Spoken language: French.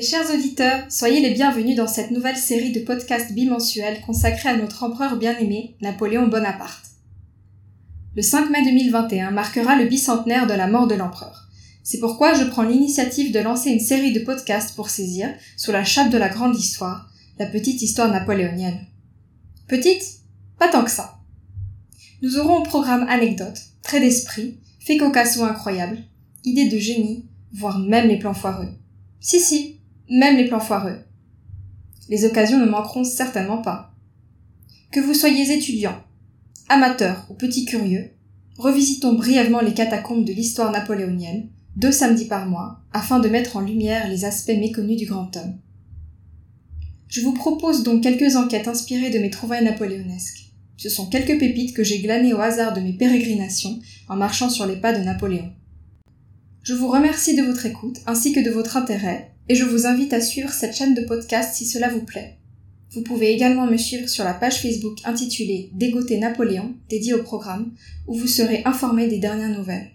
chers auditeurs, soyez les bienvenus dans cette nouvelle série de podcasts bimensuels consacrés à notre empereur bien-aimé, Napoléon Bonaparte. Le 5 mai 2021 marquera le bicentenaire de la mort de l'empereur. C'est pourquoi je prends l'initiative de lancer une série de podcasts pour saisir, sous la chape de la grande histoire, la petite histoire napoléonienne. Petite? Pas tant que ça. Nous aurons au programme anecdotes, traits d'esprit, faits cocasse ou incroyables, idées de génie, voire même les plans foireux. Si si, même les plans foireux. Les occasions ne manqueront certainement pas. Que vous soyez étudiant, amateur ou petit curieux, revisitons brièvement les catacombes de l'histoire napoléonienne, deux samedis par mois, afin de mettre en lumière les aspects méconnus du grand homme. Je vous propose donc quelques enquêtes inspirées de mes trouvailles napoléonesques. Ce sont quelques pépites que j'ai glanées au hasard de mes pérégrinations en marchant sur les pas de Napoléon. Je vous remercie de votre écoute ainsi que de votre intérêt et je vous invite à suivre cette chaîne de podcast si cela vous plaît. Vous pouvez également me suivre sur la page Facebook intitulée Dégoter Napoléon, dédiée au programme, où vous serez informé des dernières nouvelles.